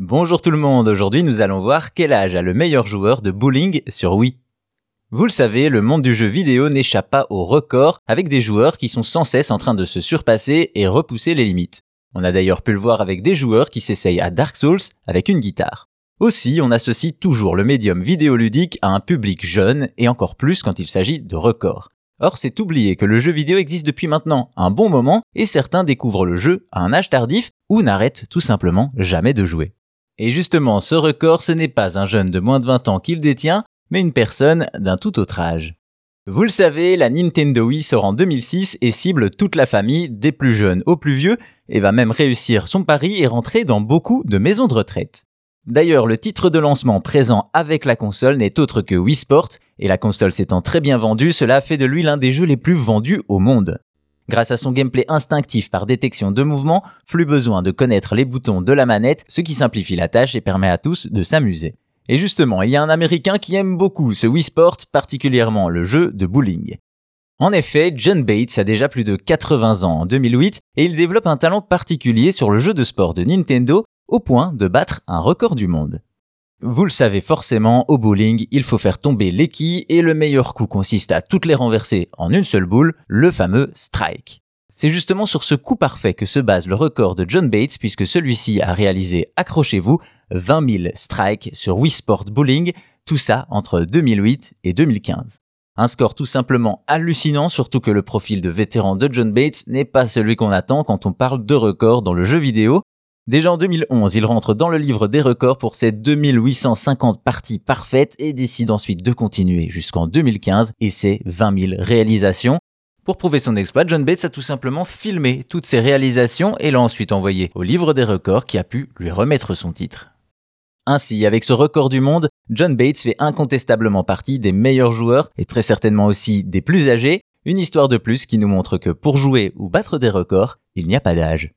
Bonjour tout le monde, aujourd'hui nous allons voir quel âge a le meilleur joueur de bowling sur Wii. Vous le savez, le monde du jeu vidéo n'échappe pas au record avec des joueurs qui sont sans cesse en train de se surpasser et repousser les limites. On a d'ailleurs pu le voir avec des joueurs qui s'essayent à Dark Souls avec une guitare. Aussi, on associe toujours le médium vidéoludique à un public jeune et encore plus quand il s'agit de records. Or, c'est oublier que le jeu vidéo existe depuis maintenant un bon moment et certains découvrent le jeu à un âge tardif ou n'arrêtent tout simplement jamais de jouer. Et justement, ce record, ce n'est pas un jeune de moins de 20 ans qui le détient, mais une personne d'un tout autre âge. Vous le savez, la Nintendo Wii sort en 2006 et cible toute la famille, des plus jeunes aux plus vieux, et va même réussir son pari et rentrer dans beaucoup de maisons de retraite. D'ailleurs, le titre de lancement présent avec la console n'est autre que Wii Sport, et la console s'étant très bien vendue, cela fait de lui l'un des jeux les plus vendus au monde. Grâce à son gameplay instinctif par détection de mouvement, plus besoin de connaître les boutons de la manette, ce qui simplifie la tâche et permet à tous de s'amuser. Et justement, il y a un Américain qui aime beaucoup ce Wii Sport, particulièrement le jeu de bowling. En effet, John Bates a déjà plus de 80 ans en 2008 et il développe un talent particulier sur le jeu de sport de Nintendo au point de battre un record du monde. Vous le savez forcément, au bowling, il faut faire tomber les quilles et le meilleur coup consiste à toutes les renverser en une seule boule, le fameux strike. C'est justement sur ce coup parfait que se base le record de John Bates puisque celui-ci a réalisé, accrochez-vous, 20 000 strikes sur Wii Sport Bowling, tout ça entre 2008 et 2015. Un score tout simplement hallucinant, surtout que le profil de vétéran de John Bates n'est pas celui qu'on attend quand on parle de records dans le jeu vidéo, Déjà en 2011, il rentre dans le livre des records pour ses 2850 parties parfaites et décide ensuite de continuer jusqu'en 2015 et ses 20 000 réalisations. Pour prouver son exploit, John Bates a tout simplement filmé toutes ses réalisations et l'a ensuite envoyé au livre des records qui a pu lui remettre son titre. Ainsi, avec ce record du monde, John Bates fait incontestablement partie des meilleurs joueurs et très certainement aussi des plus âgés, une histoire de plus qui nous montre que pour jouer ou battre des records, il n'y a pas d'âge.